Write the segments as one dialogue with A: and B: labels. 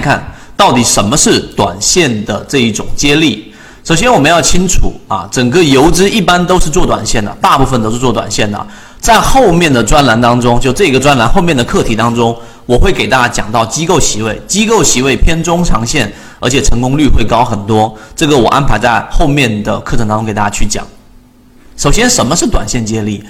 A: 看到底什么是短线的这一种接力。首先，我们要清楚啊，整个游资一般都是做短线的，大部分都是做短线的。在后面的专栏当中，就这个专栏后面的课题当中，我会给大家讲到机构席位，机构席位偏中长线，而且成功率会高很多。这个我安排在后面的课程当中给大家去讲。首先，什么是短线接力？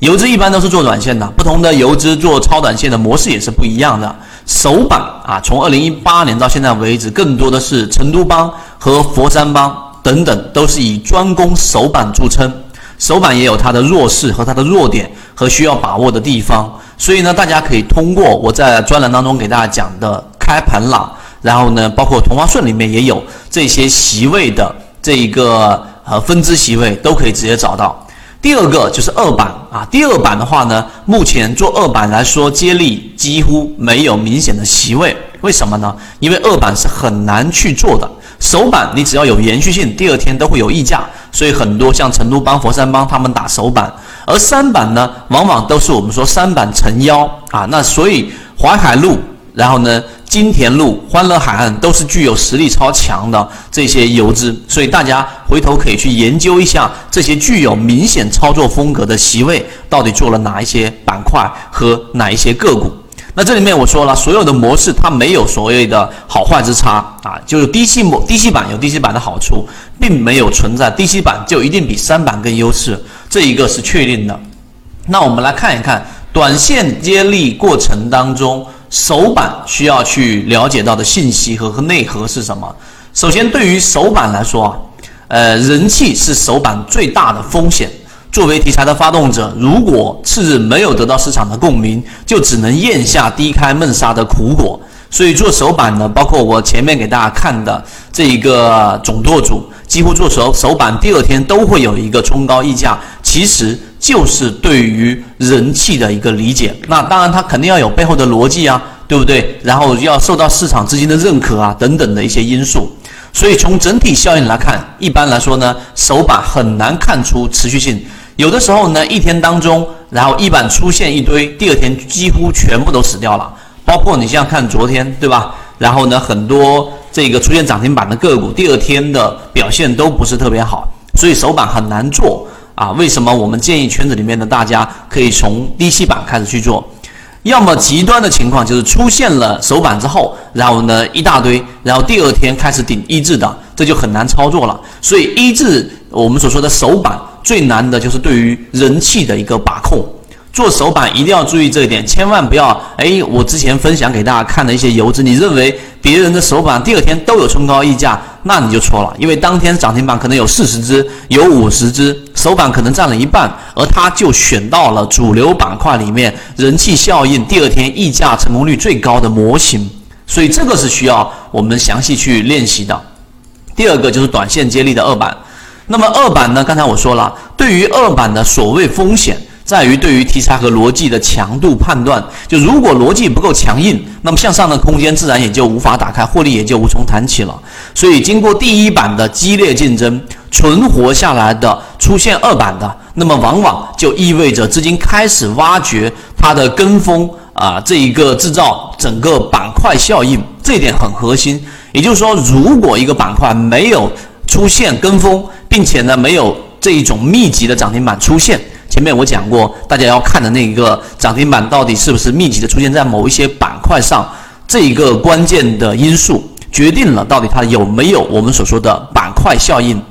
A: 游资一般都是做短线的，不同的游资做超短线的模式也是不一样的。首板啊，从二零一八年到现在为止，更多的是成都帮和佛山帮等等，都是以专攻首板著称。首板也有它的弱势和它的弱点和需要把握的地方，所以呢，大家可以通过我在专栏当中给大家讲的开盘了，然后呢，包括同花顺里面也有这些席位的这一个呃分支席位都可以直接找到。第二个就是二板啊，第二板的话呢，目前做二板来说，接力几乎没有明显的席位，为什么呢？因为二板是很难去做的。首板你只要有延续性，第二天都会有溢价，所以很多像成都帮、佛山帮他们打首板，而三板呢，往往都是我们说三板成妖啊。那所以淮海路，然后呢，金田路、欢乐海岸都是具有实力超强的这些游资，所以大家回头可以去研究一下这些具有明显操作风格的席位到底做了哪一些板块和哪一些个股。那这里面我说了，所有的模式它没有所谓的好坏之差啊，就是低吸模低吸板有低吸板的好处，并没有存在低吸板就一定比三板更优势，这一个是确定的。那我们来看一看短线接力过程当中，首板需要去了解到的信息和和内核是什么？首先，对于首板来说啊，呃，人气是首板最大的风险。作为题材的发动者，如果次日没有得到市场的共鸣，就只能咽下低开闷杀的苦果。所以做首板呢，包括我前面给大家看的这一个总舵主，几乎做首首板第二天都会有一个冲高溢价，其实就是对于人气的一个理解。那当然，它肯定要有背后的逻辑啊，对不对？然后要受到市场资金的认可啊，等等的一些因素。所以从整体效应来看，一般来说呢，首板很难看出持续性。有的时候呢，一天当中，然后一板出现一堆，第二天几乎全部都死掉了。包括你像看昨天，对吧？然后呢，很多这个出现涨停板的个股，第二天的表现都不是特别好，所以首板很难做啊。为什么我们建议圈子里面的大家可以从低吸板开始去做？要么极端的情况就是出现了首板之后，然后呢一大堆，然后第二天开始顶一字的，这就很难操作了。所以一字我们所说的首板。最难的就是对于人气的一个把控，做首板一定要注意这一点，千万不要哎，我之前分享给大家看的一些游资，你认为别人的首板第二天都有冲高溢价，那你就错了，因为当天涨停板可能有四十只，有五十只，首板可能占了一半，而他就选到了主流板块里面人气效应第二天溢价成功率最高的模型，所以这个是需要我们详细去练习的。第二个就是短线接力的二板。那么二板呢？刚才我说了，对于二板的所谓风险，在于对于题材和逻辑的强度判断。就如果逻辑不够强硬，那么向上的空间自然也就无法打开，获利也就无从谈起了。所以，经过第一版的激烈竞争，存活下来的出现二版的，那么往往就意味着资金开始挖掘它的跟风啊，这一个制造整个板块效应，这一点很核心。也就是说，如果一个板块没有出现跟风，并且呢，没有这一种密集的涨停板出现。前面我讲过，大家要看的那个涨停板到底是不是密集的出现在某一些板块上，这一个关键的因素决定了到底它有没有我们所说的板块效应。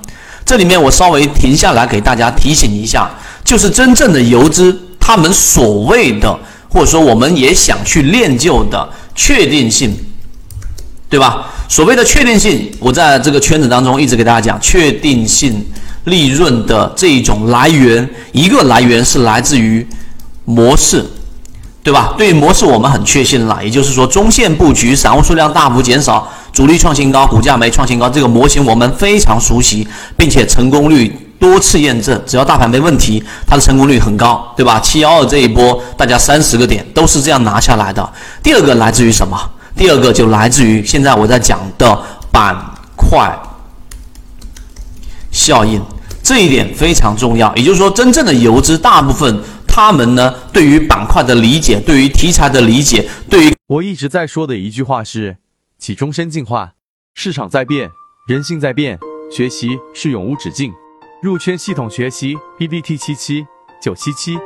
A: 这里面我稍微停下来给大家提醒一下，就是真正的游资，他们所谓的或者说我们也想去练就的确定性，对吧？所谓的确定性，我在这个圈子当中一直给大家讲，确定性利润的这一种来源，一个来源是来自于模式，对吧？对于模式我们很确信了，也就是说，中线布局，散户数量大幅减少，主力创新高，股价没创新高，这个模型我们非常熟悉，并且成功率多次验证，只要大盘没问题，它的成功率很高，对吧？七幺二这一波，大家三十个点都是这样拿下来的。第二个来自于什么？第二个就来自于现在我在讲的板块效应，这一点非常重要。也就是说，真正的游资大部分他们呢，对于板块的理解，对于题材的理解，对于
B: 我一直在说的一句话是：起终身进化。市场在变，人性在变，学习是永无止境。入圈系统学习 pbt 七七九七七。